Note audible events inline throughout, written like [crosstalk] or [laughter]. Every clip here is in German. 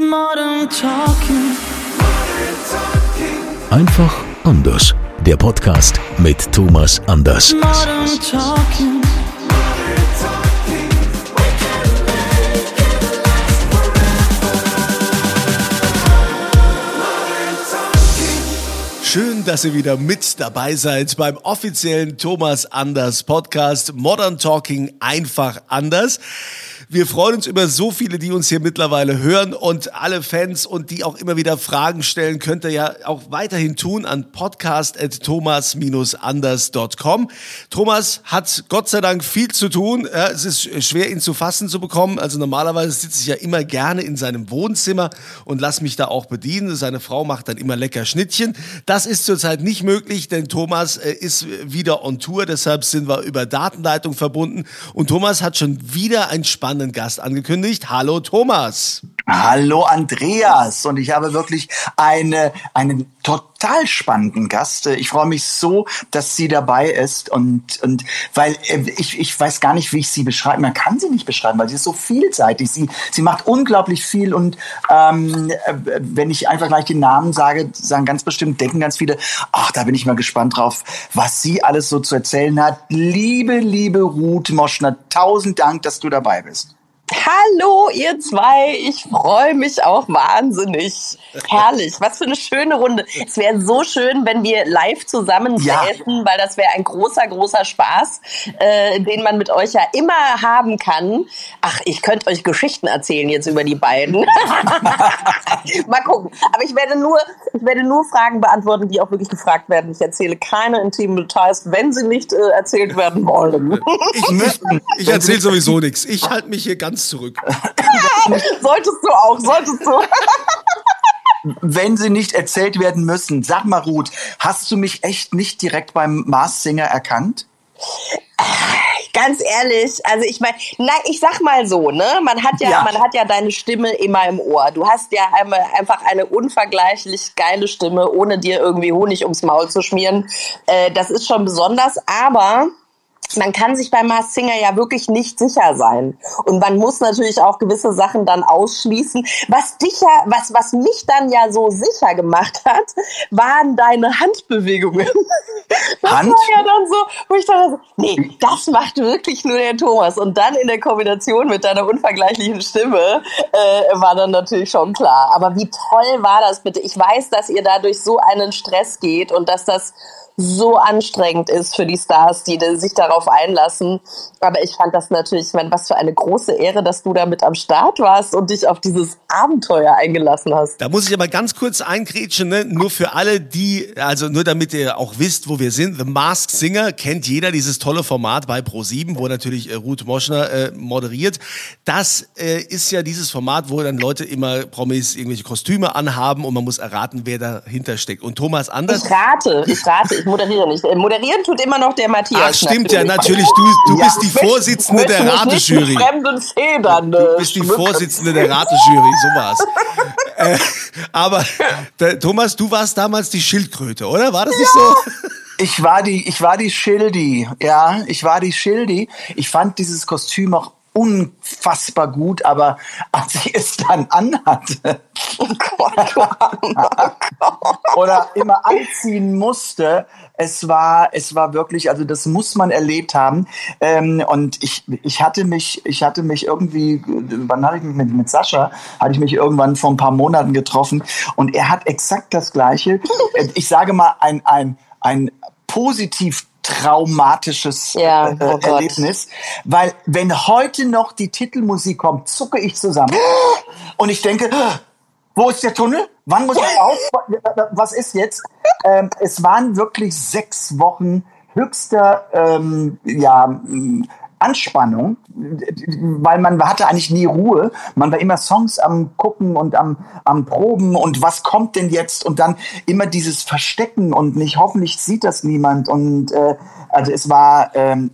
Modern Talking. Einfach anders. Der Podcast mit Thomas Anders. Modern Talking. Schön, dass ihr wieder mit dabei seid beim offiziellen Thomas Anders Podcast Modern Talking einfach anders. Wir freuen uns über so viele, die uns hier mittlerweile hören und alle Fans und die auch immer wieder Fragen stellen, könnt ihr ja auch weiterhin tun an podcast.thomas-anders.com. Thomas hat Gott sei Dank viel zu tun. Es ist schwer, ihn zu fassen zu bekommen. Also normalerweise sitze ich ja immer gerne in seinem Wohnzimmer und lass mich da auch bedienen. Seine Frau macht dann immer lecker Schnittchen. Das ist zurzeit nicht möglich, denn Thomas äh, ist wieder on Tour. Deshalb sind wir über Datenleitung verbunden. Und Thomas hat schon wieder einen spannenden Gast angekündigt. Hallo Thomas. Hallo Andreas und ich habe wirklich eine, einen total spannenden Gast. Ich freue mich so, dass sie dabei ist und, und weil äh, ich, ich weiß gar nicht, wie ich sie beschreiben. Man kann sie nicht beschreiben, weil sie ist so vielseitig. Sie, sie macht unglaublich viel und ähm, äh, wenn ich einfach gleich den Namen sage, sagen ganz bestimmt, denken ganz viele, ach, da bin ich mal gespannt drauf, was sie alles so zu erzählen hat. Liebe, liebe Ruth Moschner, tausend Dank, dass du dabei bist. Hallo, ihr zwei. Ich freue mich auch wahnsinnig. Herrlich. Was für eine schöne Runde. Es wäre so schön, wenn wir live zusammen Ja. säßen, weil das wäre ein großer, großer Spaß, äh, den man mit euch ja immer haben kann. Ach, ich könnte euch Geschichten erzählen jetzt über die beiden. [laughs] Mal gucken. Aber ich werde nur, ich werde nur Fragen beantworten, die auch wirklich gefragt werden. Ich erzähle keine intimen Details, wenn sie nicht äh, erzählt werden wollen. Ich, [laughs] ich, ich erzähle sowieso nichts. Ich halte mich hier ganz zurück. [laughs] solltest du auch, solltest du. [laughs] wenn sie nicht erzählt werden müssen. Sag mal, Ruth, hast du mich echt nicht direkt beim Mars Singer erkannt? Ganz ehrlich, also ich meine, nein, ich sag mal so, ne? Man hat ja, Ja. man hat ja deine Stimme immer im Ohr. Du hast ja einmal einfach eine unvergleichlich geile Stimme, ohne dir irgendwie Honig ums Maul zu schmieren. Äh, das ist schon besonders, aber man kann sich bei Mars Singer ja wirklich nicht sicher sein. Und man muss natürlich auch gewisse Sachen dann ausschließen. Was dich ja, was, was mich dann ja so sicher gemacht hat, waren deine Handbewegungen. [laughs] Das Hand? war ja dann so, wo ich dachte, nee, das macht wirklich nur der Thomas. Und dann in der Kombination mit deiner unvergleichlichen Stimme äh, war dann natürlich schon klar. Aber wie toll war das bitte? Ich weiß, dass ihr dadurch so einen Stress geht und dass das so anstrengend ist für die Stars, die sich darauf einlassen. Aber ich fand das natürlich, ich meine, was für eine große Ehre, dass du da mit am Start warst und dich auf dieses Abenteuer eingelassen hast. Da muss ich aber ganz kurz eingrätschen, ne? nur für alle, die, also nur damit ihr auch wisst, wo wir sind. The Masked Singer kennt jeder, dieses tolle Format bei Pro7, wo natürlich äh, Ruth Moschner äh, moderiert. Das äh, ist ja dieses Format, wo dann Leute immer Promis irgendwelche Kostüme anhaben und man muss erraten, wer dahinter steckt. Und Thomas Anders. Ich rate, ich rate, ich moderiere nicht. Äh, Moderieren tut immer noch der Matthias. Ach, stimmt ja, natürlich. Du, du Ja. bist die Vorsitzende der mit Ratejury. fremden Federn. Du äh, bist die. Vorsitzende der Ratejury, so war's. [laughs] äh, aber der, Thomas, du warst damals die Schildkröte, oder? War das nicht so? [laughs] Ich war die, ich war die Schildi, ja, ich war die Schildi. Ich fand dieses Kostüm auch unfassbar gut, aber als ich es dann anhatte Oh Gott, oh Gott. oder immer anziehen musste, es war, es war wirklich, also das muss man erlebt haben. Ähm, und ich, ich hatte mich, ich hatte mich irgendwie, wann hatte ich mich mit, mit Sascha, hatte ich mich irgendwann vor ein paar Monaten getroffen und er hat exakt das Gleiche. [laughs] Ich sage mal ein, ein, ein positiv traumatisches Ja, äh, oh. Erlebnis, weil wenn heute noch die Titelmusik kommt, zucke ich zusammen [gasps] und ich denke, [gasps] wo ist der Tunnel? Wann muss ich auf? [laughs] Was ist jetzt? Ähm, es waren wirklich sechs Wochen höchster, ähm, ja, Anspannung, weil man hatte eigentlich nie Ruhe. Man war immer Songs am gucken und am, am Proben und was kommt denn jetzt und dann immer dieses Verstecken und nicht, hoffentlich sieht das niemand und äh, also es war, ähm,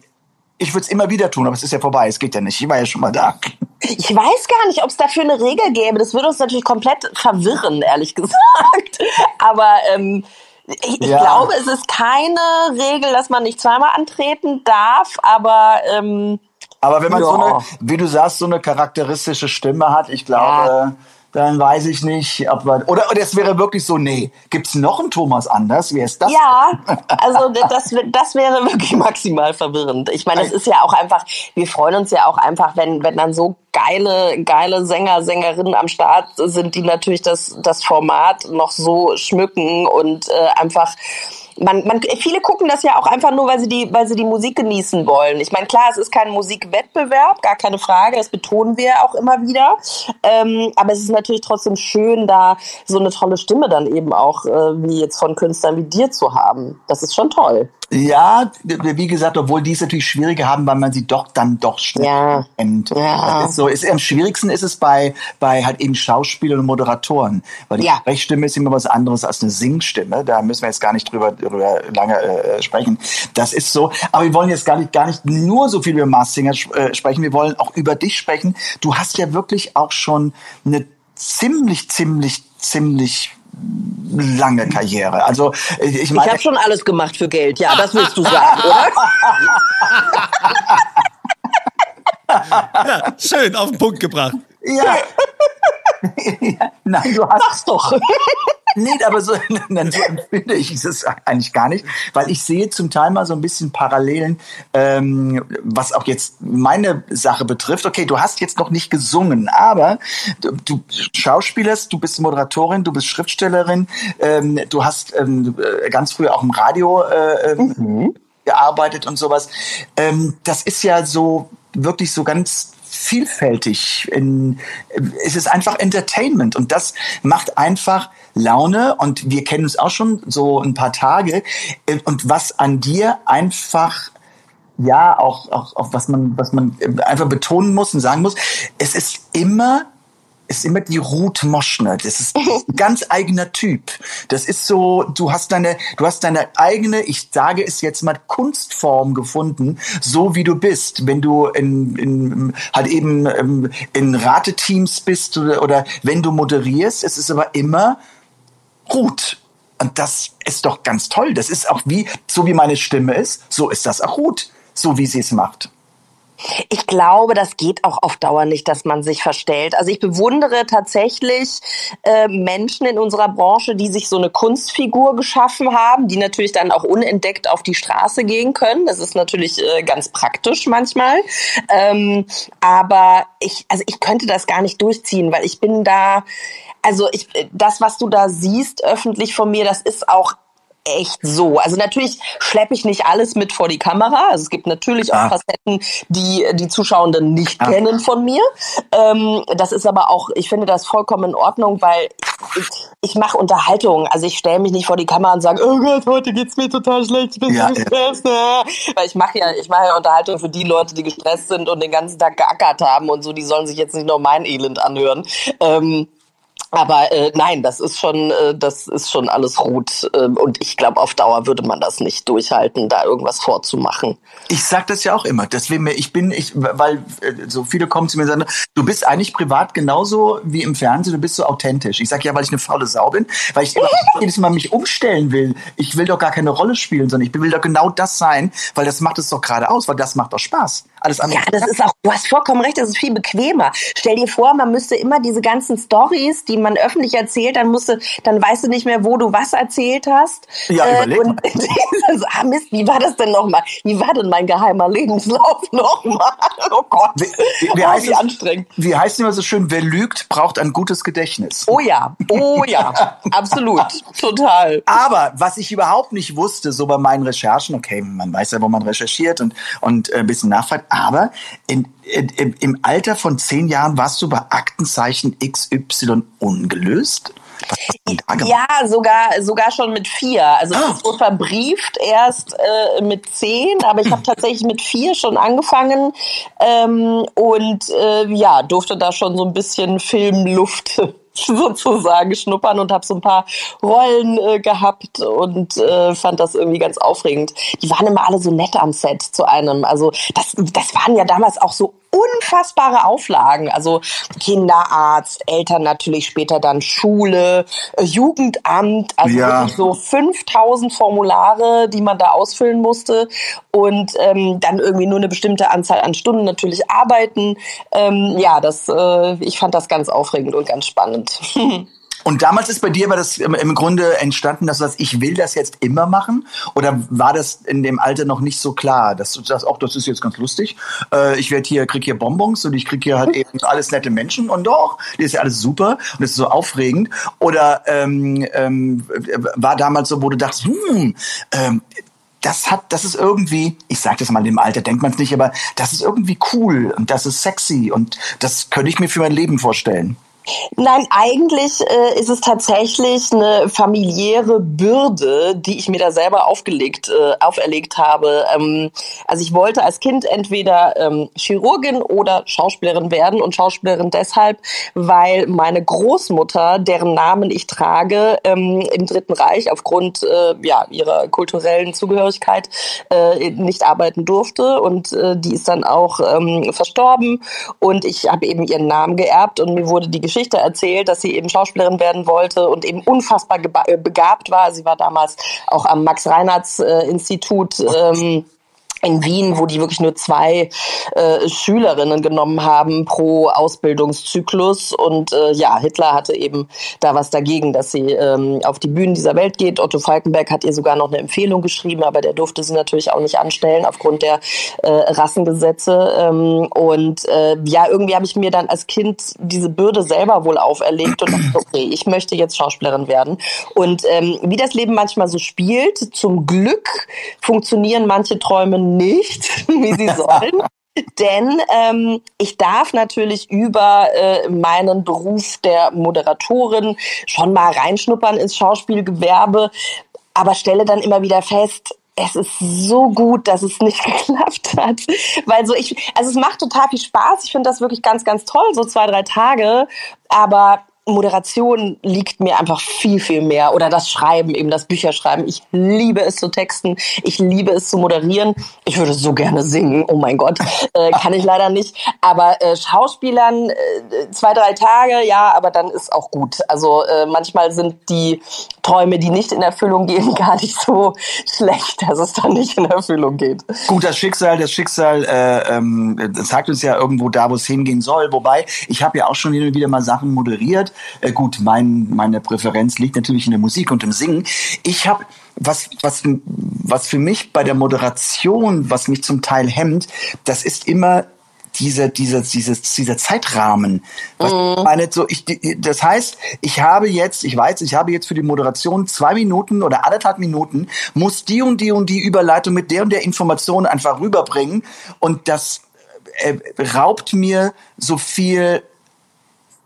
ich würde es immer wieder tun, aber es ist ja vorbei, es geht ja nicht. Ich war ja schon mal da. Ich weiß gar nicht, ob es dafür eine Regel gäbe. Das würde uns natürlich komplett verwirren, ehrlich [laughs] gesagt. Aber ähm, ich, ich Ja. glaube, es ist keine Regel, dass man nicht zweimal antreten darf, aber ähm, Aber wenn man so Ja. eine, wie du sagst, so eine charakteristische Stimme hat, ich glaube, dann weiß ich nicht, ob man, oder, oder es wäre wirklich so, nee, gibt's noch einen Thomas anders? Wer ist das? ja, [laughs] also das, das wäre wirklich maximal verwirrend. Ich meine, es ist ja auch einfach, wir freuen uns ja auch einfach, wenn, wenn dann so geile, geile Sänger, Sängerinnen am Start sind, die natürlich das, das Format noch so schmücken und äh, einfach man, man, viele gucken das ja auch einfach nur, weil sie die, weil sie die Musik genießen wollen. Ich meine, klar, es ist kein Musikwettbewerb, gar keine Frage, das betonen wir auch immer wieder. Ähm, aber es ist natürlich trotzdem schön, da so eine tolle Stimme dann eben auch, äh, wie jetzt von Künstlern wie dir zu haben. Das ist schon toll. Ja, wie gesagt, obwohl die es natürlich schwieriger haben, weil man sie doch dann doch schnell Ja. kennt. Ja. Das ist so. Ist, am schwierigsten ist es bei, bei halt eben Schauspielern und Moderatoren. Weil die Ja. Sprechstimme ist immer was anderes als eine Singstimme. Da müssen wir jetzt gar nicht drüber, drüber lange äh, sprechen. Das ist so. Aber wir wollen jetzt gar nicht, gar nicht nur so viel über Mars Singer äh, sprechen. Wir wollen auch über dich sprechen. Du hast ja wirklich auch schon eine ziemlich, ziemlich, ziemlich lange Karriere. Also ich Ich meine, habe schon alles gemacht für Geld, ja, das willst du sagen, oder? [laughs] Schön auf den Punkt gebracht. Ja. [laughs] [laughs] Nein, du hast. Sag's doch. [laughs] Nee, aber so, [laughs] nein, so empfinde ich es eigentlich gar nicht, weil ich sehe zum Teil mal so ein bisschen Parallelen, ähm, was auch jetzt meine Sache betrifft. Okay, du hast jetzt noch nicht gesungen, aber du, du schauspielerst, du bist Moderatorin, du bist Schriftstellerin, ähm, du hast ähm, äh, ganz früh auch im Radio äh, ähm, gearbeitet und sowas. Ähm, das ist ja so wirklich so ganz vielfältig. In, es ist einfach Entertainment und das macht einfach Laune und wir kennen uns auch schon so ein paar Tage und was an dir einfach ja auch, auch, auch was man was man einfach betonen muss und sagen muss, es ist immer ist immer die Ruth Moschner. Das ist [laughs] ein ganz eigener Typ. Das ist so, du hast deine, du hast deine eigene, ich sage es jetzt mal, Kunstform gefunden, so wie du bist. Wenn du in, in halt eben ähm, in Rateteams bist oder, oder wenn du moderierst, es ist aber immer Ruth. Und das ist doch ganz toll. Das ist auch wie, so wie meine Stimme ist, so ist das auch Ruth. So wie sie es macht. Ich glaube, das geht auch auf Dauer nicht, dass man sich verstellt. Also ich bewundere tatsächlich äh, Menschen in unserer Branche, die sich so eine Kunstfigur geschaffen haben, die natürlich dann auch unentdeckt auf die Straße gehen können. Das ist natürlich äh, ganz praktisch manchmal. Ähm, aber ich, also ich könnte das gar nicht durchziehen, weil ich bin da, also ich, das, was du da siehst öffentlich von mir, das ist auch echt so. Also natürlich schleppe ich nicht alles mit vor die Kamera. Also es gibt natürlich auch Ah. Facetten, die die Zuschauenden nicht Ah. kennen von mir. Ähm, das ist aber auch, ich finde das vollkommen in Ordnung, weil ich, ich mache Unterhaltung. Also ich stelle mich nicht vor die Kamera und sage, oh Gott, heute geht's mir total schlecht, ich bin Ja, so gestresst. Ja. Weil ich mache ja, ich mache ja Unterhaltung für die Leute, die gestresst sind und den ganzen Tag geackert haben und so. Die sollen sich jetzt nicht noch mein Elend anhören. Ähm, aber äh, nein, das ist schon, äh, das ist schon alles gut. Ähm, und ich glaube, auf Dauer würde man das nicht durchhalten, da irgendwas vorzumachen. Ich sag das ja auch immer. Deswegen, ich bin, ich, weil äh, so viele kommen zu mir und sagen, du bist eigentlich privat genauso wie im Fernsehen, du bist so authentisch. Ich sag ja, weil ich eine faule Sau bin, weil ich immer [laughs] jedes Mal mich umstellen will. Ich will doch gar keine Rolle spielen, sondern ich will doch genau das sein, weil das macht es doch gerade aus, weil das macht doch Spaß. Alles andere. Ja, das ist auch, du hast vollkommen recht, das ist viel bequemer. Stell dir vor, man müsste immer diese ganzen Stories, die man öffentlich erzählt, dann musste, dann weißt du nicht mehr, wo du was erzählt hast. Ja, überleg und so, [laughs] ah, Mist, wie war das denn nochmal? Wie war denn mein geheimer Lebenslauf [laughs] nochmal? Oh Gott. Wie, wie, wie, oh, heißt wie es, anstrengend. wie heißt es immer so schön, wer lügt, braucht ein gutes Gedächtnis. Oh ja, oh ja, [laughs] absolut, total. Aber was ich überhaupt nicht wusste, so bei meinen Recherchen, okay, man weiß ja, wo man recherchiert und, und äh, ein bisschen nachfragt, aber in, in, im- Alter von zehn Jahren warst du bei Aktenzeichen XY ungelöst? Ja, sogar sogar schon mit vier. Also ah. es wurde verbrieft erst äh, mit zehn, aber ich habe tatsächlich mit vier schon angefangen ähm, und äh, ja durfte da schon so ein bisschen Filmluft [laughs] sozusagen schnuppern und habe so ein paar Rollen äh, gehabt und äh, fand das irgendwie ganz aufregend. Die waren immer alle so nett am Set zu einem. Also das, das waren ja damals auch so unfassbare Auflagen. Also Kinderarzt, Eltern natürlich später dann Schule, äh, Jugendamt, also ja. wirklich so 5000 Formulare, die man da ausfüllen musste und ähm, dann irgendwie nur eine bestimmte Anzahl an Stunden natürlich arbeiten. Ähm, ja, das, äh, ich fand das ganz aufregend und ganz spannend. [laughs] Und damals ist bei dir war das im Grunde entstanden, dass du sagst, ich will das jetzt immer machen? Oder war das in dem Alter noch nicht so klar, dass du sagst, auch das ist jetzt ganz lustig. Äh, ich werde hier, krieg hier Bonbons und ich krieg hier halt eben alles nette Menschen und doch, das ist ja alles super und das ist so aufregend. Oder ähm, ähm, war damals so, wo du dachtest, hm, ähm, das hat, das ist irgendwie, ich sage das mal im Alter, denkt man es nicht, aber das ist irgendwie cool und das ist sexy und das könnte ich mir für mein Leben vorstellen. Nein, eigentlich äh, ist es tatsächlich eine familiäre Bürde, die ich mir da selber aufgelegt, äh, auferlegt habe. Ähm, also ich wollte als Kind entweder ähm, Chirurgin oder Schauspielerin werden und Schauspielerin deshalb, weil meine Großmutter, deren Namen ich trage, ähm, im Dritten Reich aufgrund äh, ja, ihrer kulturellen Zugehörigkeit äh, nicht arbeiten durfte und äh, die ist dann auch ähm, verstorben und ich habe eben ihren Namen geerbt und mir wurde die Geschichte erzählt, dass sie eben Schauspielerin werden wollte und eben unfassbar äh, begabt war. Sie war damals auch am Max-Reinhardt-Institut. Ähm, in Wien, wo die wirklich nur zwei äh, Schülerinnen genommen haben pro Ausbildungszyklus. Und äh, ja, Hitler hatte eben da was dagegen, dass sie ähm, auf die Bühnen dieser Welt geht. Otto Falkenberg hat ihr sogar noch eine Empfehlung geschrieben, aber der durfte sie natürlich auch nicht anstellen aufgrund der äh, Rassengesetze. Ähm, und äh, ja, irgendwie habe ich mir dann als Kind diese Bürde selber wohl auferlegt und dachte, okay, ich möchte jetzt Schauspielerin werden. Und ähm, wie das Leben manchmal so spielt, zum Glück funktionieren manche Träume nicht, [laughs] wie sie [laughs] sollen. Denn ähm, ich darf natürlich über äh, meinen Beruf der Moderatorin schon mal reinschnuppern ins Schauspielgewerbe, aber stelle dann immer wieder fest, es ist so gut, dass es nicht [laughs] geklappt hat. Weil so ich, also es macht total viel Spaß. Ich finde das wirklich ganz, ganz toll, so zwei, drei Tage. Aber Moderation liegt mir einfach viel, viel mehr. Oder das Schreiben, eben das Bücherschreiben. Ich liebe es zu texten. Ich liebe es zu moderieren. Ich würde so gerne singen. Oh mein Gott. Äh, kann ich leider nicht. Aber äh, Schauspielern äh, zwei, drei Tage, ja, aber dann ist auch gut. Also äh, manchmal sind die Träume, die nicht in Erfüllung gehen, [laughs] gar nicht so schlecht, dass es dann nicht in Erfüllung geht. Gut, das Schicksal, das Schicksal äh, ähm, sagt uns ja irgendwo da, wo es hingehen soll. Wobei, ich habe ja auch schon hin und wieder mal Sachen moderiert äh, gut, mein, meine Präferenz liegt natürlich in der Musik und im Singen. Ich habe was, was, was für mich bei der Moderation, was mich zum Teil hemmt, das ist immer dieser, dieser, dieses, dieser Zeitrahmen. Was mm. meine, so, ich, das heißt, ich habe jetzt, ich weiß, ich habe jetzt für die Moderation zwei Minuten oder anderthalb Minuten, muss die und die und die Überleitung mit der und der Information einfach rüberbringen und das äh, raubt mir so viel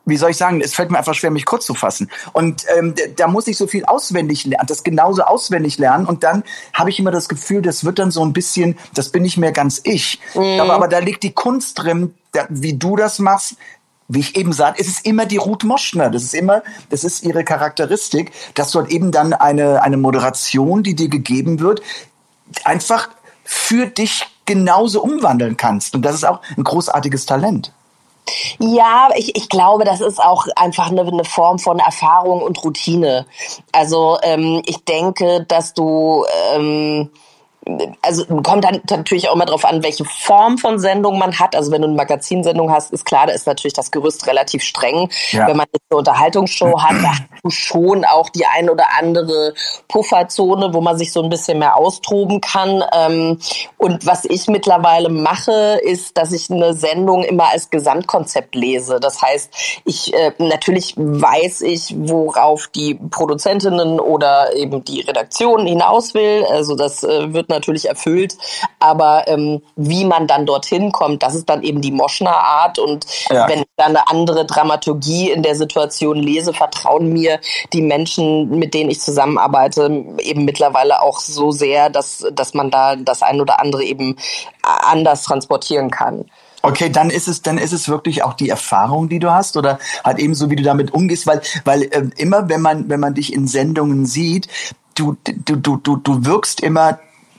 wie soll ich sagen, es fällt mir einfach schwer, mich kurz zu fassen. Und ähm, da muss ich so viel auswendig lernen, das genauso auswendig lernen. Und dann habe ich immer das Gefühl, das wird dann so ein bisschen, das bin nicht mehr ganz ich. Mhm. Aber, aber da liegt die Kunst drin, da, wie du das machst, wie ich eben sagte, es ist immer die Ruth Moschner. Das ist immer, das ist ihre Charakteristik, dass dort eben dann eine, eine Moderation, die dir gegeben wird, einfach für dich genauso umwandeln kannst. Und das ist auch ein großartiges Talent. Ja, ich, ich glaube, das ist auch einfach eine, eine Form von Erfahrung und Routine. Also ähm, ich denke, dass du ähm, also kommt dann natürlich auch immer darauf an, welche Form von Sendung man hat. Also wenn du eine Magazinsendung hast, ist klar, da ist natürlich das Gerüst relativ streng. Ja. Wenn man eine Unterhaltungsshow hat, da hast du schon auch die ein oder andere Pufferzone, wo man sich so ein bisschen mehr austoben kann. Ähm, und was ich mittlerweile mache, ist, dass ich eine Sendung immer als Gesamtkonzept lese. Das heißt, ich äh, natürlich weiß ich, worauf die Produzentinnen oder eben die Redaktion hinaus will. Also das äh, wird natürlich natürlich erfüllt. Aber ähm, wie man dann dorthin kommt, das ist dann eben die Moschner Art. Und Ja. wenn ich dann eine andere Dramaturgie in der Situation lese, vertrauen mir die Menschen, mit denen ich zusammenarbeite, eben mittlerweile auch so sehr, dass, dass man da das ein oder andere eben anders transportieren kann. Okay, dann ist es, dann ist es wirklich auch die Erfahrung, die du hast, oder halt eben so, wie du damit umgehst, weil, weil ähm, immer, wenn man, wenn man dich in Sendungen sieht, du, du, du, du, du wirkst immer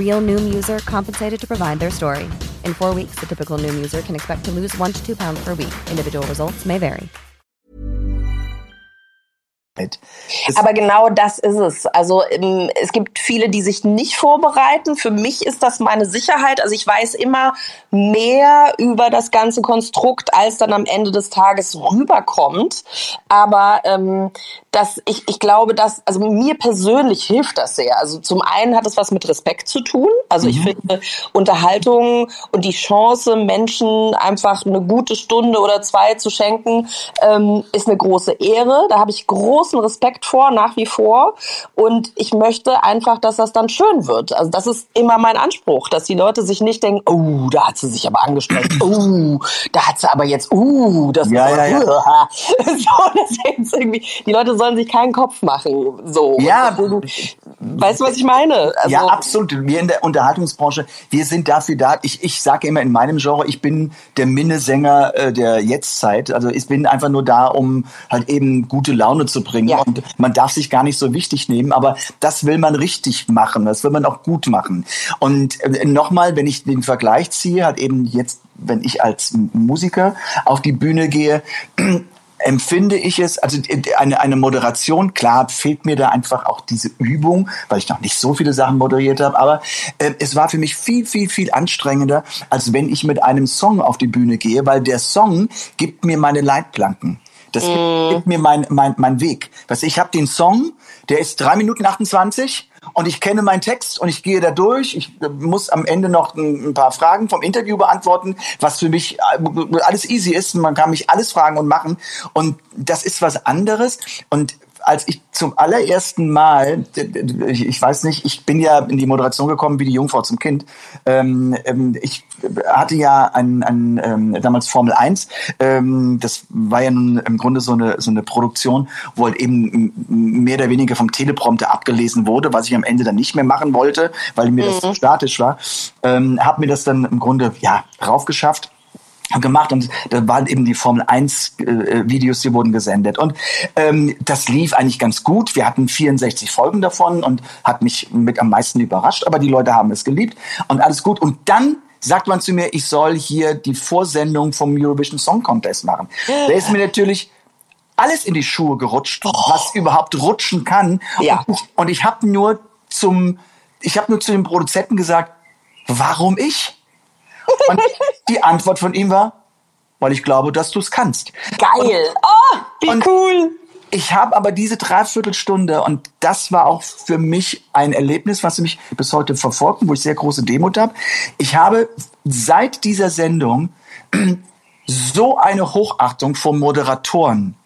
Real Noom user compensated to provide their story. In four weeks, the typical Noom user can expect to lose one to two pounds per week. Individual results may vary. Aber genau das ist es. Also ähm, es gibt viele, die sich nicht vorbereiten. Für mich ist das meine Sicherheit. Also ich weiß immer mehr über das ganze Konstrukt, als dann am Ende des Tages rüberkommt. Aber ähm, das, ich, ich glaube, dass, also mir persönlich hilft das sehr. Also zum einen hat es was mit Respekt zu tun. Also ich finde Unterhaltung und die Chance, Menschen einfach eine gute Stunde oder zwei zu schenken, ähm, ist eine große Ehre. Da habe ich großen Respekt vor, nach wie vor. Und ich möchte einfach, dass das dann schön wird. Also das ist immer mein Anspruch, dass die Leute sich nicht denken, oh, da hat sie sich aber angestrengt, [clears throat] oh, da hat sie aber jetzt, uh, das Ja, ist ja, ja. ja. [laughs] so, das ist irgendwie, die Leute sollen sich keinen Kopf machen. So. Ja. Deswegen, weißt du, was ich meine? Also, ja, absolut. Wir in der Unterhaltungsbranche, wir sind dafür da. Ich, ich sage immer in meinem Genre, ich bin der Minnesänger äh, der Jetztzeit. Also ich bin einfach nur da, um halt eben gute Laune zu bringen. Ja. Und man darf sich gar nicht so wichtig nehmen, aber das will man richtig machen. Das will man auch gut machen. Und äh, nochmal, wenn ich den Vergleich ziehe, hat eben jetzt, wenn ich als Musiker auf die Bühne gehe, empfinde ich es, also eine, eine Moderation, klar fehlt mir da einfach auch diese Übung, weil ich noch nicht so viele Sachen moderiert habe, aber äh, es war für mich viel, viel, viel anstrengender, als wenn ich mit einem Song auf die Bühne gehe, weil der Song gibt mir meine Leitplanken. Das gibt, gibt mir mein, mein, mein Weg. Du, ich habe den Song, der ist drei Minuten 28 und ich kenne meinen Text und ich gehe da durch. Ich äh, muss am Ende noch ein, paar Fragen vom Interview beantworten, was für mich äh, alles easy ist. Man kann mich alles fragen und machen. Und das ist was anderes. Und als ich zum allerersten Mal, ich, ich weiß nicht, ich bin ja in die Moderation gekommen wie die Jungfrau zum Kind. Ähm, ähm, ich hatte ja ein, ein ähm, damals Formel 1. Ähm, das war ja nun im Grunde so eine so eine Produktion, wo halt eben mehr oder weniger vom Teleprompter abgelesen wurde, was ich am Ende dann nicht mehr machen wollte, weil mir das zu statisch war. Ähm, hab mir das dann im Grunde ja raufgeschafft gemacht und da waren eben die Formel 1 äh, Videos, die wurden gesendet und ähm, das lief eigentlich ganz gut. Wir hatten 64 Folgen davon und hat mich mit am meisten überrascht, aber die Leute haben es geliebt und alles gut und dann sagt man zu mir, ich soll hier die Vorsendung vom Eurovision Song Contest machen. Da ist mir natürlich alles in die Schuhe gerutscht, was überhaupt rutschen kann. Ja. Und ich, und ich habe nur zum, ich habe nur zu dem Produzenten gesagt, warum ich? Und die Antwort von ihm war, weil ich glaube, dass du es kannst. Geil. Oh, wie Und- cool. Ich habe aber diese Dreiviertelstunde und das war auch für mich ein Erlebnis, was mich bis heute verfolgt, und wo ich sehr große Demut habe. Ich habe seit dieser Sendung [clears throat] so eine Hochachtung vor Moderatoren,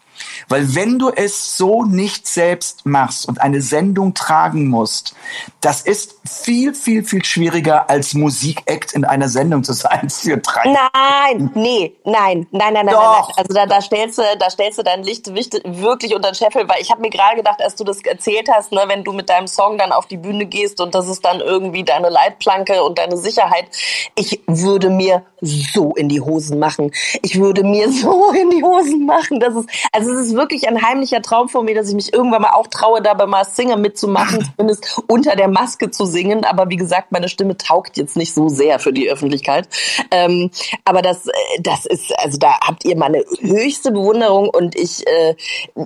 Weil wenn du es so nicht selbst machst und eine Sendung tragen musst, das ist viel, viel, viel schwieriger als Musikact in einer Sendung zu sein für drei. Nein, nee, nein, nein, nein, nein, nein, nein. Also da, da stellst du, da stellst du dein Licht wirklich unter den Scheffel, weil ich habe mir gerade gedacht, als du das erzählt hast, ne, wenn du mit deinem Song dann auf die Bühne gehst und das ist dann irgendwie deine Leitplanke und deine Sicherheit, ich würde mir so in die Hosen machen. Ich würde mir [laughs] so in die Hosen machen. Das ist, also es ist wirklich ein heimlicher Traum von mir, dass ich mich irgendwann mal auch traue, da bei Mars Singer mitzumachen, [laughs] zumindest unter der Maske zu singen. Aber wie gesagt, meine Stimme taugt jetzt nicht so sehr für die Öffentlichkeit. Ähm, aber das, das ist, also da habt ihr meine höchste Bewunderung und ich, äh,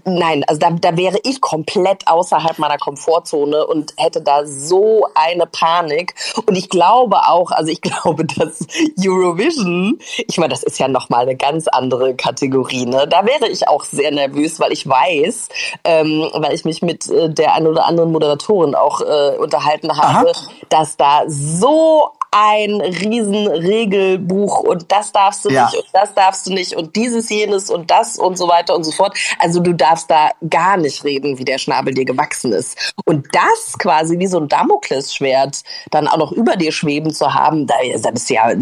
nein, also da, da wäre ich komplett außerhalb meiner Komfortzone und hätte da so eine Panik. Und ich glaube auch, also ich [laughs] glaube, dass Eurovision, ich meine, das ist ja nochmal eine ganz andere Kategorie, ne? Da wäre ich auch sehr nervös, weil ich weiß, ähm, weil ich mich mit äh, der ein oder anderen Moderatorin auch äh, unterhalten habe, Aha. dass da so ein Riesenregelbuch und das darfst du ja. nicht und das darfst du nicht und dieses, jenes und das und so weiter und so fort. Also du darfst da gar nicht reden, wie der Schnabel dir gewachsen ist. Und das quasi wie so ein Damoklesschwert dann auch noch über dir schweben zu haben, das ist ja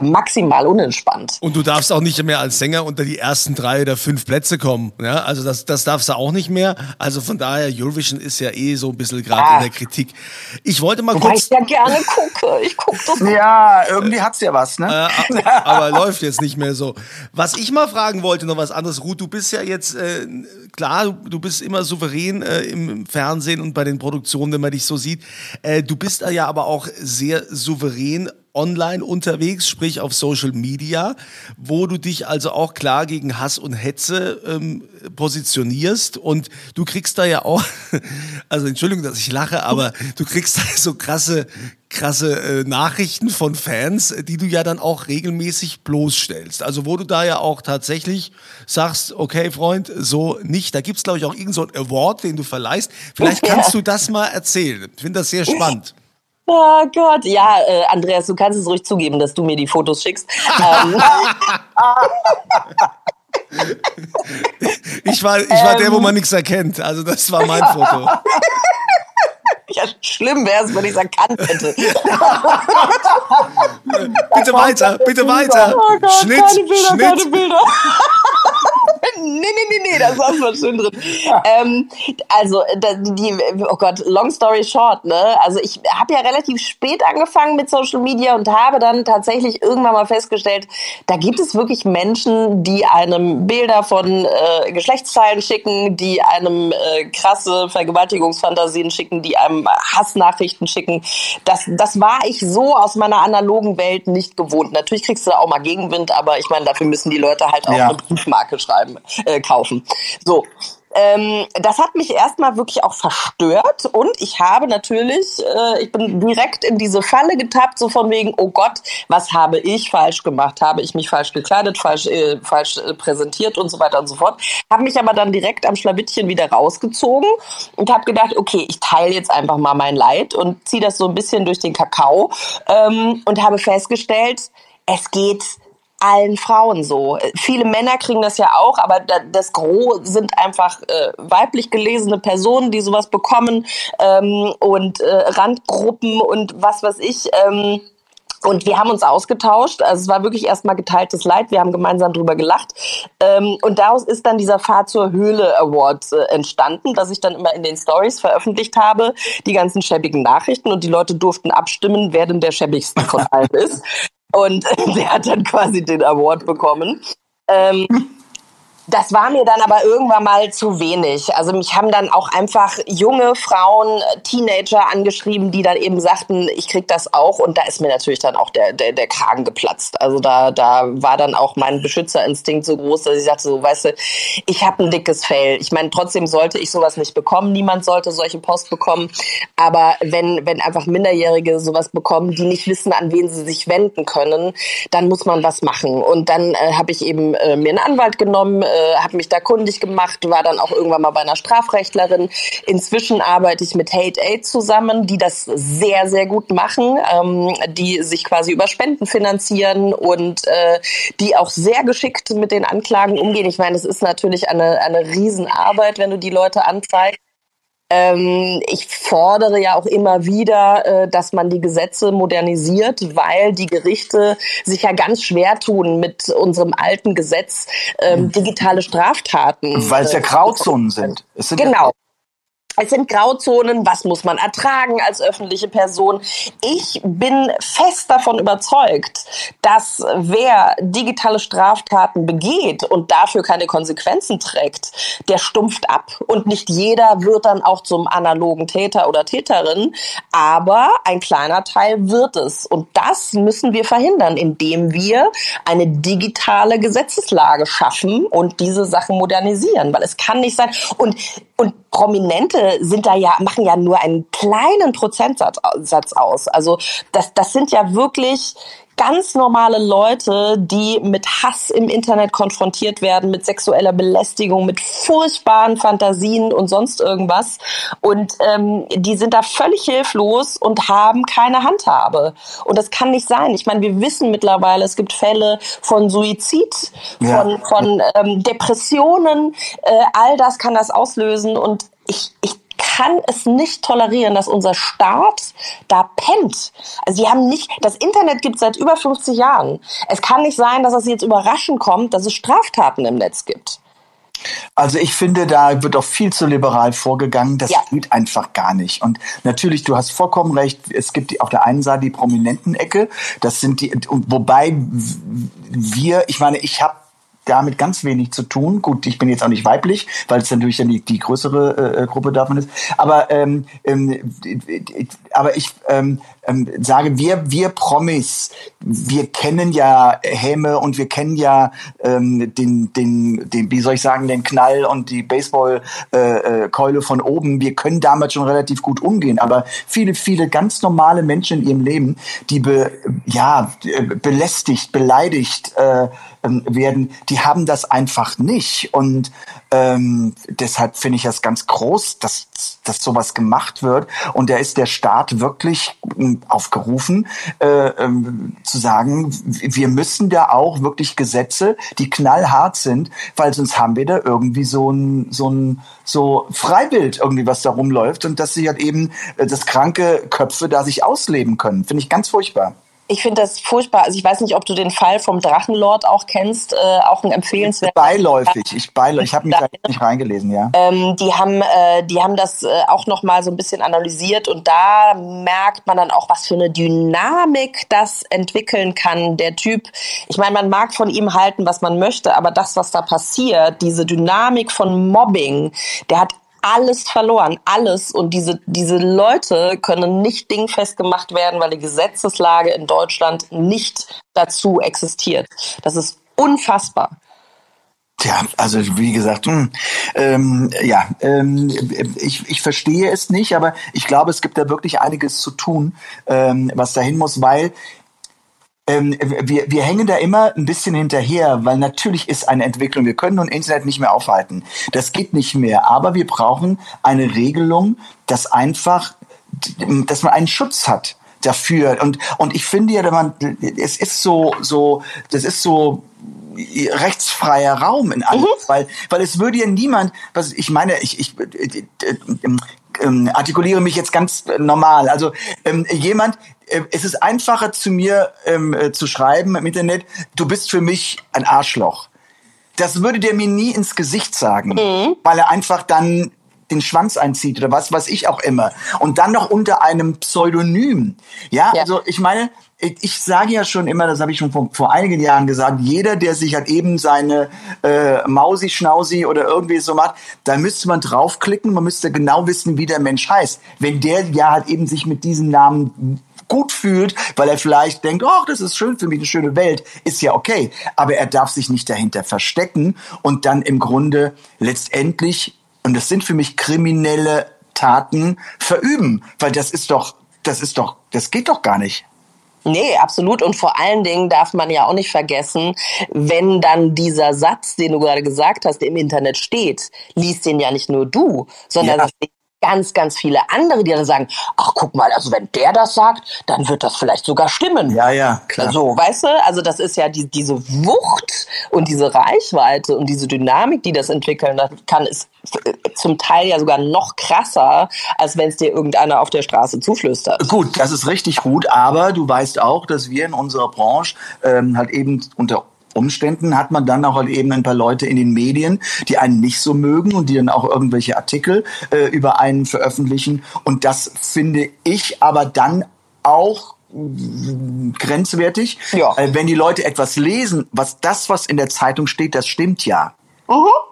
maximal unentspannt. Und du darfst auch nicht mehr als Sänger unter die ersten drei oder fünf Plätze kommen. Ja, also das, das darfst du auch nicht mehr. Also von daher, Eurovision ist ja eh so ein bisschen gerade ah. in der Kritik. Ich wollte mal Wobei kurz. Ich ja gerne gucke. Ich gucke ja, irgendwie hat's ja was, ne? Äh, aber läuft jetzt nicht mehr so. Was ich mal fragen wollte, noch was anderes. Ruth, du bist ja jetzt, äh, klar, du bist immer souverän äh, im Fernsehen und bei den Produktionen, wenn man dich so sieht. Äh, du bist ja aber auch sehr souverän online unterwegs, sprich auf Social Media, wo du dich also auch klar gegen Hass und Hetze ähm, positionierst und du kriegst da ja auch, [laughs] also Entschuldigung, dass ich lache, aber [laughs] du kriegst da so krasse, krasse äh, Nachrichten von Fans, die du ja dann auch regelmäßig bloßstellst. Also wo du da ja auch tatsächlich sagst, okay Freund, so nicht. Da gibt's glaube ich auch irgendeinen so Award, den du verleihst. Vielleicht [laughs] kannst du das mal erzählen. Ich finde das sehr spannend. Oh Gott, ja, äh, Andreas, du kannst es ruhig zugeben, dass du mir die Fotos schickst. ähm. [laughs] ich war, ich war ähm. der, wo man nichts erkennt. Also das war mein Foto. [laughs] Ja, schlimm wäre es, wenn ich es erkannt hätte. [laughs] bitte weiter, bitte weiter. Oh Gott, Schnitt, keine Bilder, Schnitt. Keine Bilder. Nee, nee, nee, nee, da saß was schön drin. ähm, also, die, oh Gott, long story short, ne? Also ich habe ja relativ spät angefangen mit Social Media und habe dann tatsächlich irgendwann mal festgestellt, da gibt es wirklich Menschen, die einem Bilder von äh, Geschlechtsteilen schicken, die einem äh, krasse Vergewaltigungsfantasien schicken, die einem Hassnachrichten schicken. Das, das war ich so aus meiner analogen Welt nicht gewohnt. Natürlich kriegst du da auch mal Gegenwind, aber ich meine, dafür müssen die Leute halt auch ja. eine Briefmarke schreiben äh, kaufen. So. Ähm, das hat mich erstmal wirklich auch verstört und ich habe natürlich, äh, ich bin direkt in diese Falle getappt, so von wegen, oh Gott, was habe ich falsch gemacht? Habe ich mich falsch gekleidet, falsch, äh, falsch äh, präsentiert und so weiter und so fort. Habe mich aber dann direkt am Schlawittchen wieder rausgezogen und habe gedacht, okay, ich teile jetzt einfach mal mein Leid und ziehe das so ein bisschen durch den Kakao ähm, und habe festgestellt, es geht allen Frauen so. Viele Männer kriegen das ja auch, aber das Gros sind einfach äh, weiblich gelesene Personen, die sowas bekommen ähm, und äh, Randgruppen und was weiß ich. Ähm, und wir haben uns ausgetauscht. Also es war wirklich erstmal geteiltes Leid. Wir haben gemeinsam drüber gelacht. Ähm, und daraus ist dann dieser Fahr zur Höhle Award äh, entstanden, dass ich dann immer in den Stories veröffentlicht habe, die ganzen schäbigen Nachrichten. Und die Leute durften abstimmen, wer denn der schäbigste von [laughs] allen ist. Und [laughs] der hat dann quasi den Award bekommen. Ähm, [laughs] das war mir dann aber irgendwann mal zu wenig. Also mich haben dann auch einfach junge Frauen, Teenager angeschrieben, die dann eben sagten, ich krieg das auch. Und da ist mir natürlich dann auch der, der, der Kragen geplatzt. Also da, da war dann auch mein Beschützerinstinkt so groß, dass ich sagte, so, weißt du, ich habe ein dickes Fell. Ich meine, trotzdem sollte ich sowas nicht bekommen. Niemand sollte solche Post bekommen. Aber wenn, wenn einfach Minderjährige sowas bekommen, die nicht wissen, an wen sie sich wenden können, dann muss man was machen. Und dann äh, habe ich eben äh, mir einen Anwalt genommen, äh, habe mich da kundig gemacht, war dann auch irgendwann mal bei einer Strafrechtlerin. Inzwischen arbeite ich mit Hate Aid zusammen, die das sehr, sehr gut machen, ähm, die sich quasi über Spenden finanzieren und äh, die auch sehr geschickt mit den Anklagen umgehen. Ich meine, es ist natürlich eine, eine Riesenarbeit, wenn du die Leute anzeigst. Ähm, ich fordere ja auch immer wieder, äh, dass man die Gesetze modernisiert, weil die Gerichte sich ja ganz schwer tun mit unserem alten Gesetz ähm, digitale Straftaten. Weil es ja äh, Grauzonen sind. sind genau. Es sind Grauzonen, was muss man ertragen als öffentliche Person. Ich bin fest davon überzeugt, dass wer digitale Straftaten begeht und dafür keine Konsequenzen trägt, der stumpft ab. Und nicht jeder wird dann auch zum analogen Täter oder Täterin, aber ein kleiner Teil wird es. Und das müssen wir verhindern, indem wir eine digitale Gesetzeslage schaffen und diese Sachen modernisieren, weil es kann nicht sein. Und, und Prominente sind da ja, machen ja nur einen kleinen Prozentsatz aus. Also das, das sind ja wirklich ganz normale Leute, die mit Hass im Internet konfrontiert werden, mit sexueller Belästigung, mit furchtbaren Fantasien und sonst irgendwas. Und ähm, die sind da völlig hilflos und haben keine Handhabe. Und das kann nicht sein. Ich meine, wir wissen mittlerweile, es gibt Fälle von Suizid, ja. von, von ähm, Depressionen. Äh, all das kann das auslösen. Und ich, ich kann es nicht tolerieren, dass unser Staat da pennt. Also sie haben nicht, das Internet gibt es seit über 50 Jahren. Es kann nicht sein, dass es jetzt überraschend kommt, dass es Straftaten im Netz gibt. Also ich finde, da wird auch viel zu liberal vorgegangen. Das ja. geht einfach gar nicht. Und natürlich, du hast vollkommen recht. Es gibt auf der einen Seite die prominenten Ecke. Das sind die, wobei wir, ich meine, ich habe damit ganz wenig zu tun. Gut, ich bin jetzt auch nicht weiblich, weil es natürlich dann die, die größere äh, Gruppe davon ist. Aber ähm, ähm, aber ich ähm, ähm, sage, wir wir Promis, wir kennen ja Häme und wir kennen ja ähm, den den den wie soll ich sagen den Knall und die Baseballkeule äh, äh, von oben. Wir können damit schon relativ gut umgehen. Aber viele viele ganz normale Menschen in ihrem Leben, die be, ja belästigt, beleidigt äh, ähm, werden, die haben das einfach nicht. Und ähm, deshalb finde ich das ganz groß, dass, dass sowas gemacht wird. Und da ist der Staat wirklich ähm, aufgerufen, äh, ähm, zu sagen, wir müssen da auch wirklich Gesetze, die knallhart sind, weil sonst haben wir da irgendwie so ein, so ein so Freibild irgendwie, was da rumläuft und dass sie halt eben, äh, das kranke Köpfe da sich ausleben können. Finde ich ganz furchtbar. Ich finde das furchtbar. Also ich weiß nicht, ob du den Fall vom Drachenlord auch kennst, äh, auch ein empfehlenswerter. Beiläufig, ich beiläufig, ich habe mich da nicht reingelesen, ja. Ähm, die haben, äh, die haben das äh, auch noch mal so ein bisschen analysiert und da merkt man dann auch, was für eine Dynamik das entwickeln kann. Der Typ, ich meine, man mag von ihm halten, was man möchte, aber das, was da passiert, diese Dynamik von Mobbing, der hat alles verloren, alles. Und diese, diese Leute können nicht dingfest gemacht werden, weil die Gesetzeslage in Deutschland nicht dazu existiert. Das ist unfassbar. Tja, also wie gesagt, mh, hm, ähm, ja, ähm, ich, ich verstehe es nicht, aber ich glaube, es gibt da wirklich einiges zu tun, ähm, was dahin muss, weil ähm, wir, wir hängen da immer ein bisschen hinterher, weil natürlich ist eine Entwicklung, wir können nun Internet nicht mehr aufhalten. Das geht nicht mehr. Aber wir brauchen eine Regelung, dass einfach, dass man einen Schutz hat dafür. Und, und ich finde ja, man, es ist so, so, das ist so, rechtsfreier Raum in allem, mhm. weil weil es würde ja niemand, was ich meine, ich ich äh, äh, äh, äh, artikuliere mich jetzt ganz normal. Also ähm, jemand, äh, es ist einfacher zu mir ähm, äh, zu schreiben im Internet, du bist für mich ein Arschloch. Das würde der mir nie ins Gesicht sagen, mhm. weil er einfach dann den Schwanz einzieht oder was weiß ich auch immer. Und dann noch unter einem Pseudonym. Ja, ja. also ich meine, ich sage ja schon immer, das habe ich schon vor, vor, einigen Jahren gesagt, jeder, der sich halt eben seine äh, Mausi, Schnausi oder irgendwie so macht, da müsste man draufklicken, man müsste genau wissen, wie der Mensch heißt. Wenn der ja halt eben sich mit diesem Namen gut fühlt, weil er vielleicht denkt, oh, das ist schön für mich, eine schöne Welt, ist ja okay. Aber er darf sich nicht dahinter verstecken und dann im Grunde letztendlich, und das sind für mich kriminelle Taten, verüben. Weil das ist doch, das ist doch, das geht doch gar nicht. Nee, absolut. Und vor allen Dingen darf man ja auch nicht vergessen, wenn dann dieser Satz, den du gerade gesagt hast, im Internet steht, liest den ja nicht nur du, sondern Ja. das ganz, ganz viele andere, die dann sagen, ach guck mal, also wenn der das sagt, dann wird das vielleicht sogar stimmen. Ja, ja, klar. So, weißt du, also das ist ja die, diese Wucht und diese Reichweite und diese Dynamik, die das entwickeln kann, ist zum Teil ja sogar noch krasser, als wenn es dir irgendeiner auf der Straße zuflüstert. Gut, das ist richtig gut, aber du weißt auch, dass wir in unserer Branche ähm, halt eben unter Umständen hat man dann auch halt eben ein paar Leute in den Medien, die einen nicht so mögen und die dann auch irgendwelche Artikel äh, über einen veröffentlichen. Und das finde ich aber dann auch grenzwertig, Ja. äh, wenn die Leute etwas lesen, was das, was in der Zeitung steht, das stimmt ja.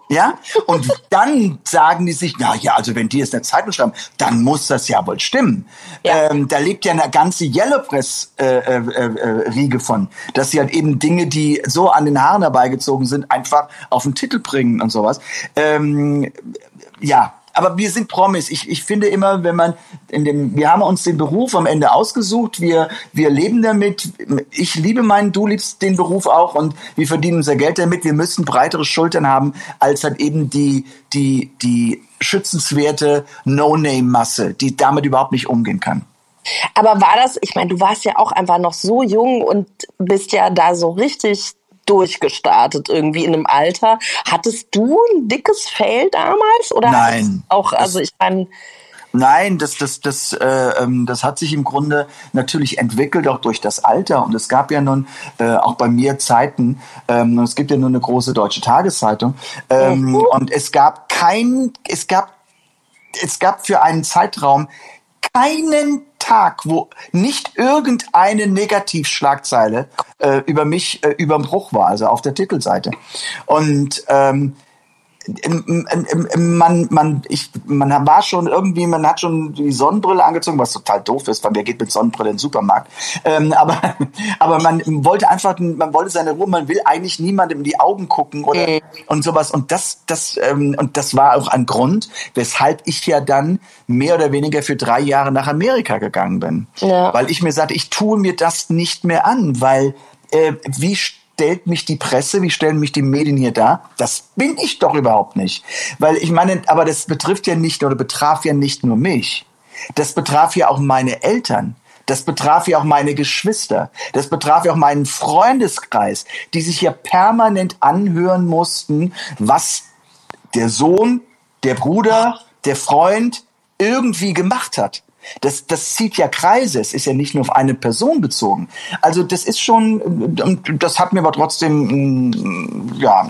Ja? Und dann sagen die sich, na ja, also wenn die es in der Zeitung schreiben, dann muss das ja wohl stimmen. Ja. Ähm, da lebt ja eine ganze Yellow Press äh, äh, äh, Riege von, dass sie halt eben Dinge, die so an den Haaren herbeigezogen sind, einfach auf den Titel bringen und sowas. Ähm, ja, aber wir sind Promis. Ich, ich finde immer, wenn man in dem, wir haben uns den Beruf am Ende ausgesucht. Wir, wir leben damit. Ich liebe meinen, du liebst den Beruf auch und wir verdienen unser Geld damit. Wir müssen breitere Schultern haben als halt eben die, die, die schützenswerte No-Name-Masse, die damit überhaupt nicht umgehen kann. Aber war das, ich meine, du warst ja auch einfach noch so jung und bist ja da so richtig durchgestartet irgendwie in einem Alter. Hattest du ein dickes Fell damals oder Nein. auch also ich meine Nein, das, das, das, äh, ähm, das hat sich im Grunde natürlich entwickelt, auch durch das Alter. Und es gab ja nun äh, auch bei mir Zeiten, ähm, es gibt ja nur eine große deutsche Tageszeitung, ähm, und es gab kein, es gab, es gab für einen Zeitraum keinen Tag, wo nicht irgendeine Negativschlagzeile äh, über mich äh, überm Bruch war, also auf der Titelseite. Und ähm, man, man, ich, man war schon irgendwie, man hat schon die Sonnenbrille angezogen, was total doof ist, weil wer geht mit Sonnenbrille in den Supermarkt. Ähm, [laughs] aber, aber man wollte einfach, man wollte seine Ruhe, man will eigentlich niemandem in die Augen gucken oder Mhm. und sowas. Und das, das, ähm, und das war auch ein Grund, weshalb ich ja dann mehr oder weniger für drei Jahre nach Amerika gegangen bin. Ja. Weil ich mir sagte, ich tue mir das nicht mehr an, weil äh, wie stellt mich die Presse, wie stellen mich die Medien hier dar? Das bin ich doch überhaupt nicht. Weil ich meine, aber das betrifft ja nicht oder betraf ja nicht nur mich. Das betraf ja auch meine Eltern. Das betraf ja auch meine Geschwister. Das betraf ja auch meinen Freundeskreis, die sich ja permanent anhören mussten, was der Sohn, der Bruder, der Freund irgendwie gemacht hat. Das, das zieht ja Kreise. Es ist ja nicht nur auf eine Person bezogen. Also das ist schon, das hat mir aber trotzdem, mm, ja,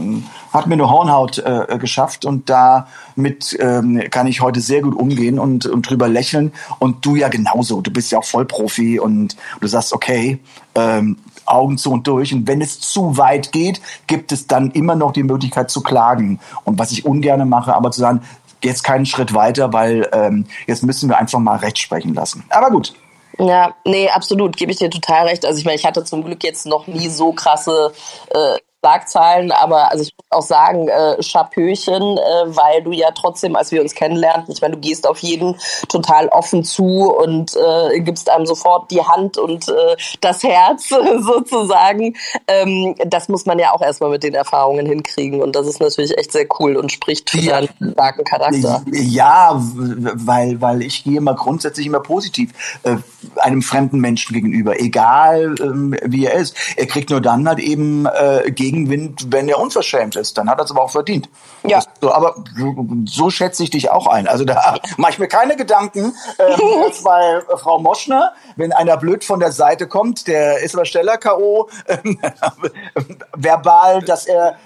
hat mir eine Hornhaut äh, geschafft und damit ähm, kann ich heute sehr gut umgehen und, und drüber lächeln. Und du ja genauso. Du bist ja auch Vollprofi und du sagst, okay, ähm, Augen zu und durch. Und wenn es zu weit geht, gibt es dann immer noch die Möglichkeit zu klagen. Und was ich ungerne mache, aber zu sagen, jetzt keinen Schritt weiter, weil ähm, jetzt müssen wir einfach mal Recht sprechen lassen. Aber gut. Ja, nee, absolut, gebe ich dir total recht. Also ich meine, ich hatte zum Glück jetzt noch nie so krasse äh, Schlagzeilen, aber also ich muss auch sagen, äh, Chapöchen, äh, weil du ja trotzdem, als wir uns kennenlernten, ich meine, du gehst auf jeden total offen zu und äh, gibst einem sofort die Hand und äh, das Herz [laughs] sozusagen. Ähm, das muss man ja auch erstmal mit den Erfahrungen hinkriegen und das ist natürlich echt sehr cool und spricht für Ja. deinen starken Charakter. Ja, weil, weil ich gehe immer grundsätzlich immer positiv äh, einem fremden Menschen gegenüber, egal ähm, wie er ist. Er kriegt nur dann halt eben äh, Gegenwind, wenn er unverschämt ist. Dann hat er es aber auch verdient. Ja. Das, so, aber so- schätze ich dich auch ein. Also da mache ich mir keine Gedanken, ähm, [laughs] als bei äh, Frau Moschner, wenn einer blöd von der Seite kommt, der ist aber schneller K.O., [laughs] ähm, verbal, dass er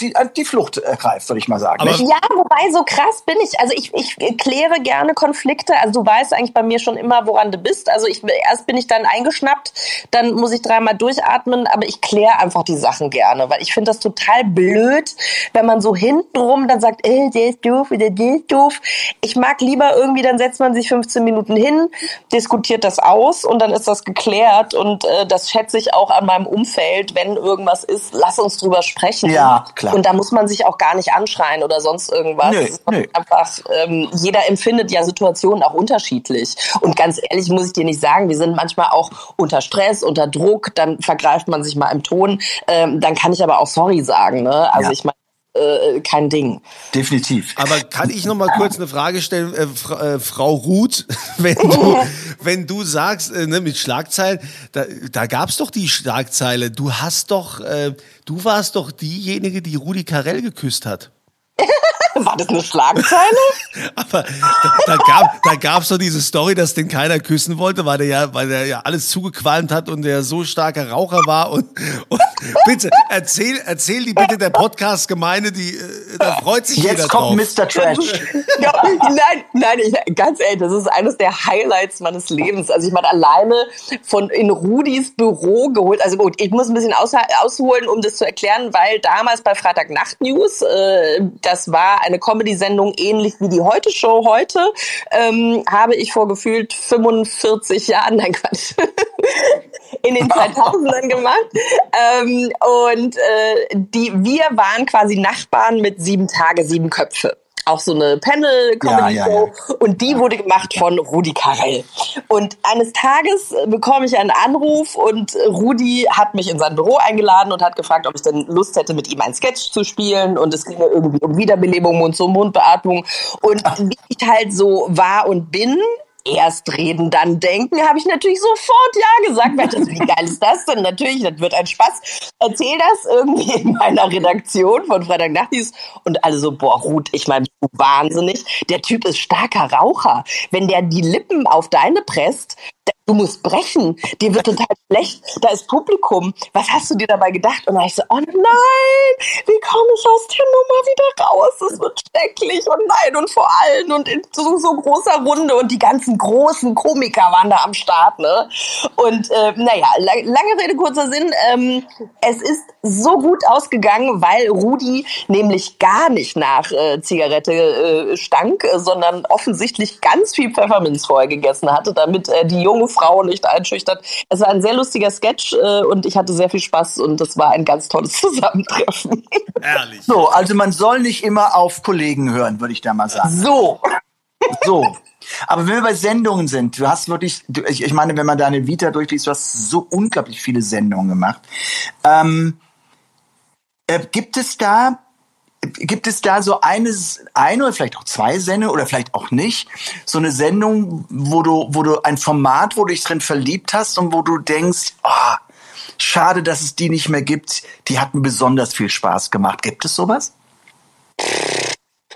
die, die Flucht ergreift, würde ich mal sagen. Aber-? Ja, wobei so krass bin ich. Also ich, ich kläre gerne Konflikte. Also du weißt eigentlich bei mir schon immer, woran du bist. Also ich erst bin ich dann eingeschnappt, dann muss ich dreimal durchatmen, aber ich kläre einfach die Sachen gerne, weil ich finde das total blöd, wenn man so hintenrum dann sagt, äh, der ist doof der ist doof. Ich mag lieber irgendwie, dann setzt man sich 15 Minuten hin, diskutiert das aus und dann ist das geklärt und äh, das schätze ich auch an meinem Umfeld, wenn irgendwas ist, lass uns drüber sprechen. Ja, klar. Und da muss man sich auch gar nicht anschreien oder sonst irgendwas. Nö, nö. Einfach, ähm, jeder empfindet ja Situationen auch unterschiedlich. Und ganz ehrlich muss ich dir nicht sagen, wir sind manchmal auch unter Stress, unter Druck, dann vergreift man sich mal im Ton. Ähm, dann kann ich aber auch sorry sagen. Ne? Also Ja. ich meine, äh, kein Ding. Definitiv. Aber kann ich noch mal kurz eine Frage stellen, äh, Fra äh, Frau Ruth, [laughs] wenn du, [laughs] wenn du sagst, äh, ne, mit Schlagzeilen, da, da gab es doch die Schlagzeile, du hast doch, äh, du warst doch diejenige, die Rudi Carell geküsst hat. War das eine Schlagzeile? [laughs] Aber da, da gab gab's doch diese Story, dass den keiner küssen wollte, weil der ja, weil der ja alles zugequalmt hat und der so starker Raucher war und, und bitte erzähl erzähl die bitte der Podcast Gemeinde, die äh, da freut sich jeder Jetzt drauf. kommt Mr. Trash. [laughs] ja, nein, nein, ich, ganz ehrlich, das ist eines der Highlights meines Lebens. Also ich meine, alleine von in Rudis Büro geholt. Also gut, ich muss ein bisschen aus, ausholen, um das zu erklären, weil damals bei Freitagnacht News, äh, das war eine Comedy-Sendung ähnlich wie die Heute-Show heute, ähm, habe ich vor gefühlt 45 Jahren, [laughs] nein Quatsch, in den 2000ern gemacht. Ähm, und äh, die, wir waren quasi Nachbarn mit sieben Tage, sieben Köpfe. Auch so eine Panel-Comedy-Show. Ja, ja, Und die wurde gemacht von Rudi Carell. Und eines Tages äh, bekomme ich einen Anruf und äh, Rudi hat mich in sein Büro eingeladen und hat gefragt, ob ich denn Lust hätte, mit ihm ein Sketch zu spielen. Und es ging ja irgendwie um Wiederbelebung, Mund-zu-Mund-Beatmung. Und wie ich halt so war und bin, erst reden, dann denken, habe ich natürlich sofort ja gesagt. Mensch, das- wie geil ist das denn? Natürlich, das wird ein Spaß. Erzähl das irgendwie in meiner Redaktion von Freitagnacht und alle so, boah, Ruth, ich meine, wahnsinnig. Der Typ ist starker Raucher. Wenn der die Lippen auf deine presst, du musst brechen. Dir wird total [laughs] schlecht. Da ist Publikum. Was hast du dir dabei gedacht? Und dann ich so, oh nein, wie komme ich aus der Nummer wieder raus? Das wird schrecklich. Und nein, und vor allen und in so, so großer Runde. Und die ganzen großen Komiker waren da am Start, ne? Und äh, naja, lang, lange Rede, kurzer Sinn. Ähm, es ist so gut ausgegangen, weil Rudi nämlich gar nicht nach äh, Zigarette äh, stank, sondern offensichtlich ganz viel Pfefferminz vorher gegessen hatte, damit er die junge Frau nicht einschüchtert. Es war ein sehr lustiger Sketch äh, und ich hatte sehr viel Spaß und das war ein ganz tolles [laughs] Zusammentreffen. Ehrlich. So, also man soll nicht immer auf Kollegen hören, würde ich da mal sagen. So. So. Aber wenn wir bei Sendungen sind, du hast wirklich, du, ich, ich meine, wenn man deine Vita durchliest, du hast so unglaublich viele Sendungen gemacht. Ähm, äh, gibt es da, gibt es da so eines, eine oder vielleicht auch zwei Sendungen oder vielleicht auch nicht, so eine Sendung, wo du, wo du ein Format, wo du dich drin verliebt hast und wo du denkst, ah, schade, dass es die nicht mehr gibt, die hat mir besonders viel Spaß gemacht. Gibt es sowas?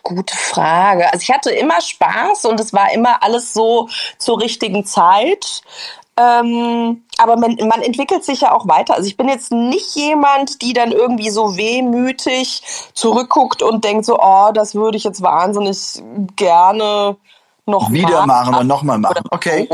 Gute Frage. Also ich hatte immer Spaß und es war immer alles so zur richtigen Zeit. Ähm, aber man, man entwickelt sich ja auch weiter. Also ich bin jetzt nicht jemand, die dann irgendwie so wehmütig zurückguckt und denkt so, oh, das würde ich jetzt wahnsinnig gerne noch Wieder machen oder machen. nochmal machen. Okay.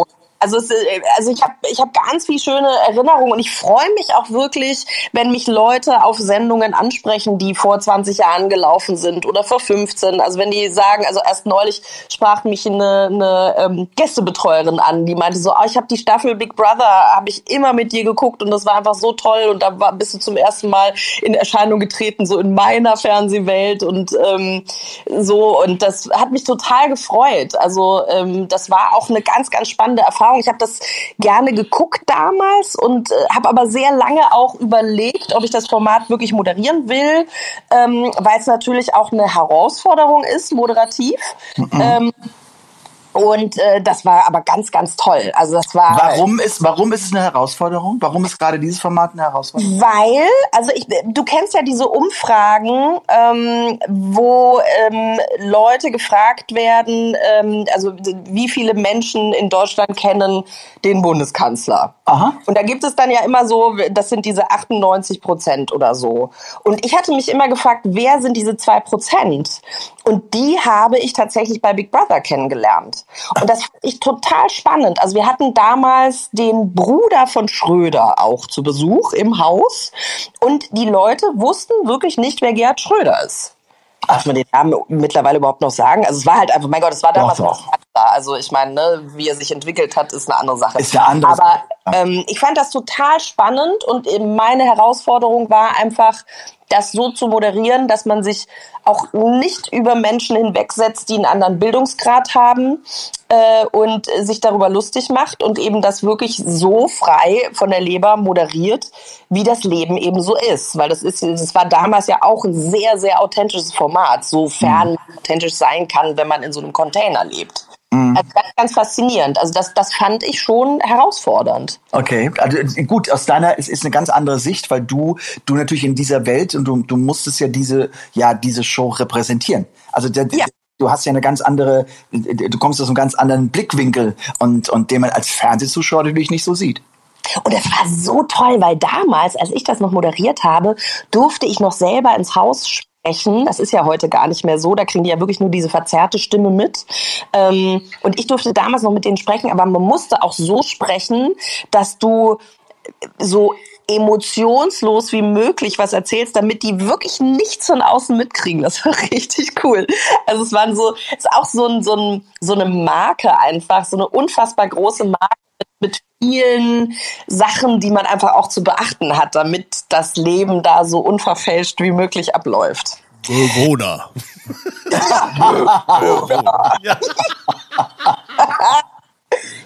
Also, es, äh, also ich habe ich hab ganz viel schöne Erinnerungen und ich freue mich auch wirklich, wenn mich Leute auf Sendungen ansprechen, die vor 20 Jahren gelaufen sind oder vor 15. Also wenn die sagen, also erst neulich sprach mich eine, eine ähm, Gästebetreuerin an, die meinte so, oh, ich habe die Staffel Big Brother, habe ich immer mit dir geguckt und das war einfach so toll und da war, bist du zum ersten Mal in Erscheinung getreten, so in meiner Fernsehwelt und ähm, so und das hat mich total gefreut. Also ähm, das war auch eine ganz, ganz spannende Erfahrung. Ich habe das gerne geguckt damals und äh, habe aber sehr lange auch überlegt, ob ich das Format wirklich moderieren will, ähm, weil es natürlich auch eine Herausforderung ist, moderativ. Ähm, und äh, das war aber ganz, ganz toll. Also das war Warum ist, warum ist es eine Herausforderung? Warum ist gerade dieses Format eine Herausforderung? Weil, also ich, du kennst ja diese Umfragen, ähm, wo ähm, Leute gefragt werden, ähm, also wie viele Menschen in Deutschland kennen den Bundeskanzler. Aha. Und da gibt es dann ja immer so, das sind diese 98 Prozent oder so. Und ich hatte mich immer gefragt, wer sind diese zwei Prozent? Und die habe ich tatsächlich bei Big Brother kennengelernt. Und das fand ich total spannend. Also wir hatten damals den Bruder von Schröder auch zu Besuch im Haus. Und die Leute wussten wirklich nicht, wer Gerhard Schröder ist. Darf man den Namen mittlerweile überhaupt noch sagen? Also es war halt einfach, mein Gott, es war damals doch. noch da. Also ich meine, ne, wie er sich entwickelt hat, ist eine andere Sache. Ist eine andere Aber Ähm, ich fand das total spannend und meine Herausforderung war einfach, das so zu moderieren, dass man sich auch nicht über Menschen hinwegsetzt, die einen anderen Bildungsgrad haben äh, und sich darüber lustig macht und eben das wirklich so frei von der Leber moderiert, wie das Leben eben so ist. Weil das ist, das war damals ja auch ein sehr, sehr authentisches Format, sofern mhm. authentisch sein kann, wenn man in so einem Container lebt. Mhm. Also ganz, ganz faszinierend. Also das, das fand ich schon herausfordernd. Okay, also gut, aus deiner es ist eine ganz andere Sicht, weil du du natürlich in dieser Welt und du, du musstest ja diese ja diese Show repräsentieren. Also der, ja. du hast ja eine ganz andere, du kommst aus einem ganz anderen Blickwinkel und und den man als Fernsehzuschauer natürlich nicht so sieht. Und das war so toll, weil damals, als ich das noch moderiert habe, durfte ich noch selber ins Haus sprechen. Das ist ja heute gar nicht mehr so. Da kriegen die ja wirklich nur diese verzerrte Stimme mit. Ähm, und ich durfte damals noch mit denen sprechen, aber man musste auch so sprechen, dass du so emotionslos wie möglich was erzählst, damit die wirklich nichts von außen mitkriegen. Das war [laughs] richtig cool. Also es waren so, ist auch so ein, so ein, so eine Marke einfach, so eine unfassbar große Marke vielen Sachen, die man einfach auch zu beachten hat, damit das Leben da so unverfälscht wie möglich abläuft. Bewohner. [laughs] ja.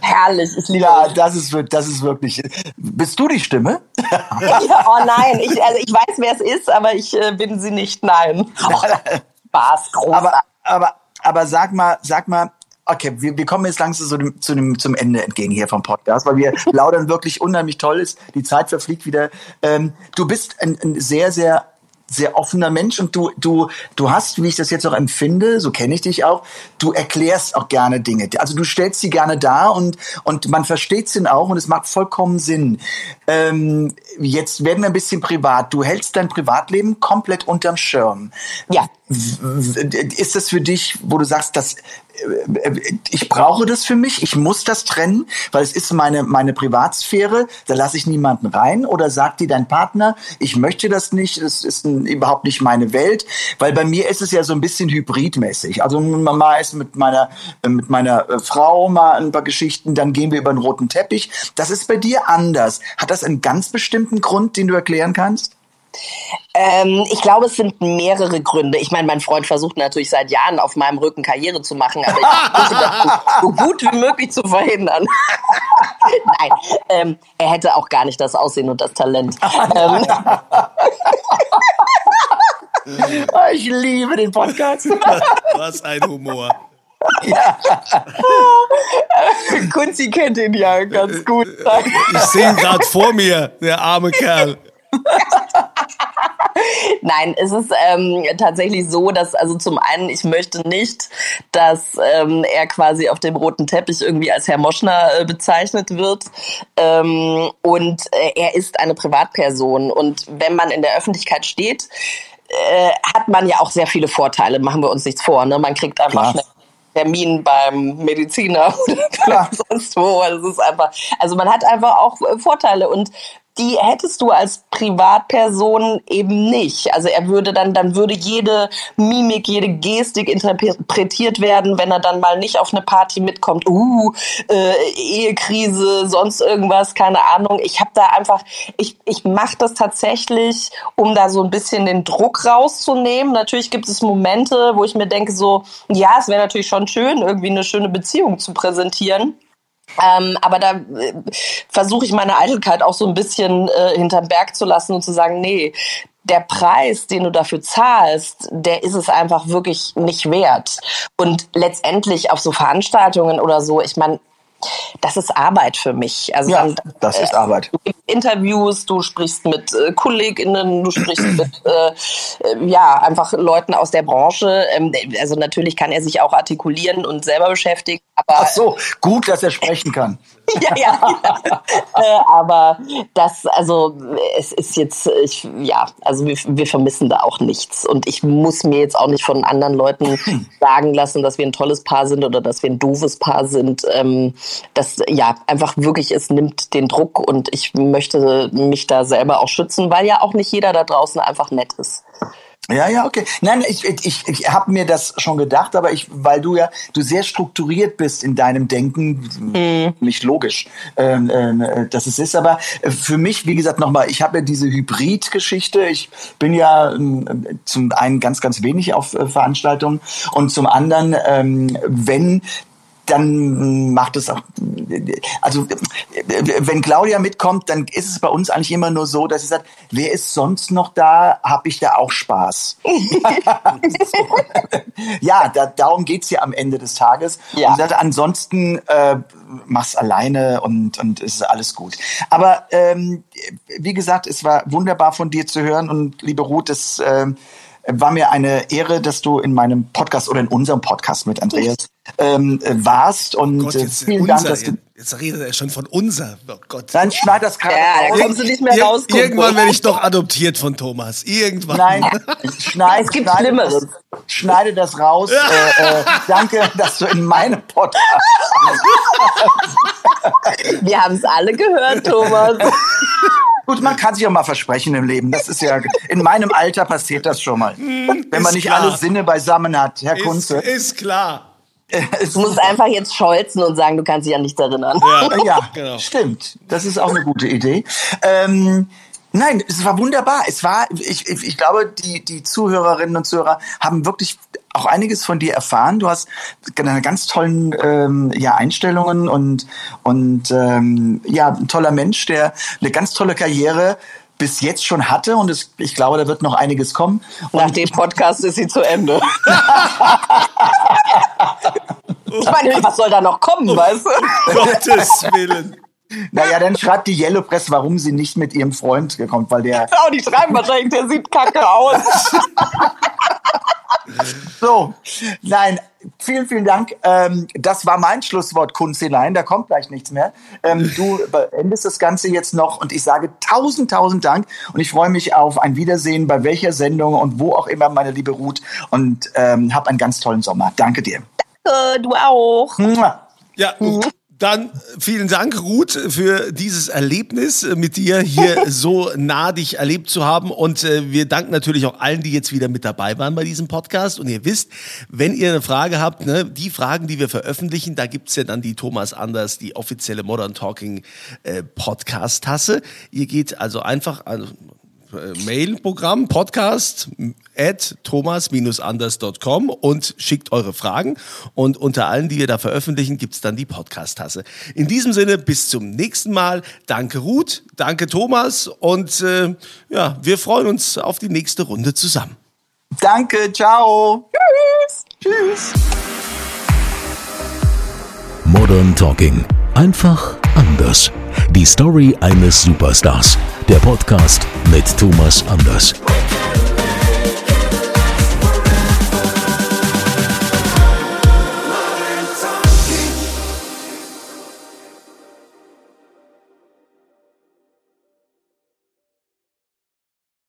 Herrlich, ich liebe Ja, das ist, das ist wirklich. Bist du die Stimme? ja, oh nein, ich, also ich weiß, wer es ist, aber ich äh, bin sie nicht. Nein. [laughs] Spaß, groß. Aber, aber, aber sag mal, sag mal, Okay, wir, wir kommen jetzt langsam zu dem, zu dem, zum Ende entgegen hier vom Podcast, weil wir [laughs] plaudern wirklich unheimlich toll ist. Die Zeit verfliegt wieder. Ähm, du bist ein, ein sehr, sehr sehr offener Mensch und du, du, du hast, wie ich das jetzt auch empfinde, so kenne ich dich auch, du erklärst auch gerne Dinge. Also du stellst sie gerne dar und, und man versteht sie auch und es macht vollkommen Sinn. Ähm, jetzt werden wir ein bisschen privat. Du hältst dein Privatleben komplett unterm Schirm. Ja. Ist das für dich, wo du sagst, dass ich brauche das für mich, ich muss das trennen, weil es ist meine, meine Privatsphäre, da lasse ich niemanden rein oder sagt dir dein Partner, ich möchte das nicht, das ist ein, überhaupt nicht meine Welt, weil bei mir ist es ja so ein bisschen hybridmäßig. Also Mama ist mit meiner, mit meiner äh, Frau mal ein paar Geschichten, dann gehen wir über den roten Teppich. Das ist bei dir anders. Hat das einen ganz bestimmten Grund, den du erklären kannst? Ähm, ich glaube, es sind mehrere Gründe. Ich meine, mein Freund versucht natürlich seit Jahren auf meinem Rücken Karriere zu machen, aber ich versuche das so, gut wie möglich zu verhindern. [laughs] Nein, ähm, er hätte auch gar nicht das Aussehen und das Talent. ähm, [laughs] ich liebe den Podcast. [laughs] Was ein Humor. Ja. Kunzi kennt ihn ja ganz gut. Ich sehe ihn gerade vor mir, der arme Kerl. Nein, es ist ähm, tatsächlich so, dass also zum einen ich möchte nicht, dass ähm, er quasi auf dem roten Teppich irgendwie als Herr Moschner äh, bezeichnet wird. Ähm, und äh, er ist eine Privatperson. Und wenn man in der Öffentlichkeit steht, äh, hat man ja auch sehr viele Vorteile. Machen wir uns nichts vor. Ne? Man kriegt einfach Klar. schnell Termin beim Mediziner [laughs] oder sonst wo. Also, es ist einfach, also man hat einfach auch äh, Vorteile und die hättest du als Privatperson eben nicht. Also er würde dann, dann würde jede Mimik, jede Gestik interpretiert werden, wenn er dann mal nicht auf eine Party mitkommt. Uh, äh, Ehekrise, sonst irgendwas, keine Ahnung. Ich habe da einfach, ich, ich mache das tatsächlich, um da so ein bisschen den Druck rauszunehmen. Natürlich gibt es Momente, wo ich mir denke, so, ja, es wäre natürlich schon schön, irgendwie eine schöne Beziehung zu präsentieren. Ähm, aber da äh, versuche ich meine Eitelkeit auch so ein bisschen äh, hinterm Berg zu lassen und zu sagen, nee, der Preis, den du dafür zahlst, der ist es einfach wirklich nicht wert. Und letztendlich auf so Veranstaltungen oder so, ich meine, das ist Arbeit für mich. Also ja, dann, das ist Arbeit. Du gibst Interviews, du sprichst mit äh, KollegInnen, du sprichst [clears throat] mit äh, äh, ja einfach Leuten aus der Branche. Ähm, also natürlich kann er sich auch artikulieren und selber beschäftigen. Aber, Ach so, gut, dass er sprechen kann. [laughs] ja, ja, ja. [laughs] äh, aber das, also es ist jetzt, ich, ja, also wir, wir vermissen da auch nichts. Und ich muss mir jetzt auch nicht von anderen Leuten [clears throat] sagen lassen, dass wir ein tolles Paar sind oder dass wir ein doofes Paar sind. Ähm, das ja einfach wirklich, es nimmt den Druck und ich möchte mich da selber auch schützen, weil ja auch nicht jeder da draußen einfach nett ist. Ja, ja, okay. Nein, ich, ich, ich habe mir das schon gedacht, aber ich, weil du ja, du sehr strukturiert bist in deinem Denken, mhm. nicht logisch, ähm, äh, dass es ist. Aber äh, für mich, wie gesagt, nochmal, ich habe ja diese Hybrid-Geschichte. Ich bin ja äh, zum einen ganz, ganz wenig auf äh, Veranstaltungen und zum anderen, ähm, wenn dann macht es auch, also wenn Claudia mitkommt, dann ist es bei uns eigentlich immer nur so, dass sie sagt, wer ist sonst noch da, habe ich da auch Spaß. [laughs] ja, da, darum geht's ja am Ende des Tages. Ja. Und sagt, ansonsten äh, mach's alleine und, und es ist alles gut. Aber ähm, wie gesagt, es war wunderbar von dir zu hören und liebe Ruth, es äh, war mir eine Ehre, dass du in meinem Podcast oder in unserem Podcast mit Andreas ähm, warst. Und Gott, jetzt, vielen unser, Dank, dass du. Jetzt redet er schon von unser. Oh Gott. Dann schneid das gerade ja, raus. kommst du nicht mehr Ir raus. Irgendwann werde ich doch adoptiert von Thomas. Irgendwann. Nein, [laughs] schneid, es gibt schneide, Schlimmeres. Schneide das raus. [laughs] äh, äh, danke, dass du in meinem Podcast. Wir haben es alle gehört, Thomas. [laughs] Gut, man kann sich auch mal versprechen im Leben. Das ist ja, in meinem Alter passiert das schon mal. Hm, Wenn man nicht klar. alle Sinne beisammen hat, Herr ist, Kunze. Ist klar. Du musst einfach jetzt scholzen und sagen, du kannst dich an nichts erinnern. Ja, ja [laughs] genau. stimmt. Das ist auch eine gute Idee. Ähm, Nein, es war wunderbar. Es war, ich, ich, ich glaube, die, die Zuhörerinnen und Zuhörer haben wirklich auch einiges von dir erfahren. Du hast eine ganz tollen ähm, ja, Einstellungen und, und ähm, ja, ein toller Mensch, der eine ganz tolle Karriere bis jetzt schon hatte und es, ich glaube, da wird noch einiges kommen. Und Nach dem Podcast ist sie zu Ende. [laughs] ich meine, was soll da noch kommen, weißt du? [laughs] Gottes Willen. Naja, dann schreibt die Yellow Press, warum sie nicht mit ihrem Freund kommt, weil der. Oh, die schreiben wahrscheinlich, der sieht kacke aus. [laughs] so, nein, vielen, vielen Dank. Ähm, das war mein Schlusswort, Kunzilein. Da kommt gleich nichts mehr. Ähm, du beendest das Ganze jetzt noch und ich sage tausend, tausend Dank und ich freue mich auf ein Wiedersehen bei welcher Sendung und wo auch immer, meine liebe Ruth. Und ähm, hab einen ganz tollen Sommer. Danke dir. Danke, du auch. Ja, mhm. Dann vielen Dank, Ruth, für dieses Erlebnis äh, mit dir hier [laughs] so nah dich erlebt zu haben. Und äh, wir danken natürlich auch allen, die jetzt wieder mit dabei waren bei diesem Podcast. Und ihr wisst, wenn ihr eine Frage habt, ne, die Fragen, die wir veröffentlichen, da gibt's ja dann die Thomas Anders, die offizielle Modern Talking äh, Podcast-Tasse. Ihr geht also einfach, also äh, Mailprogramm podcast at thomas-anders.com und schickt eure Fragen. Und unter allen, die wir da veröffentlichen, gibt's dann die Podcast-Tasse. In diesem Sinne, bis zum nächsten Mal. Danke Ruth, danke Thomas und äh, ja, wir freuen uns auf die nächste Runde zusammen. Danke, ciao. Tschüss. Tschüss. Modern Talking. Einfach anders. Die Story eines Superstars. Der Podcast mit Thomas Anders.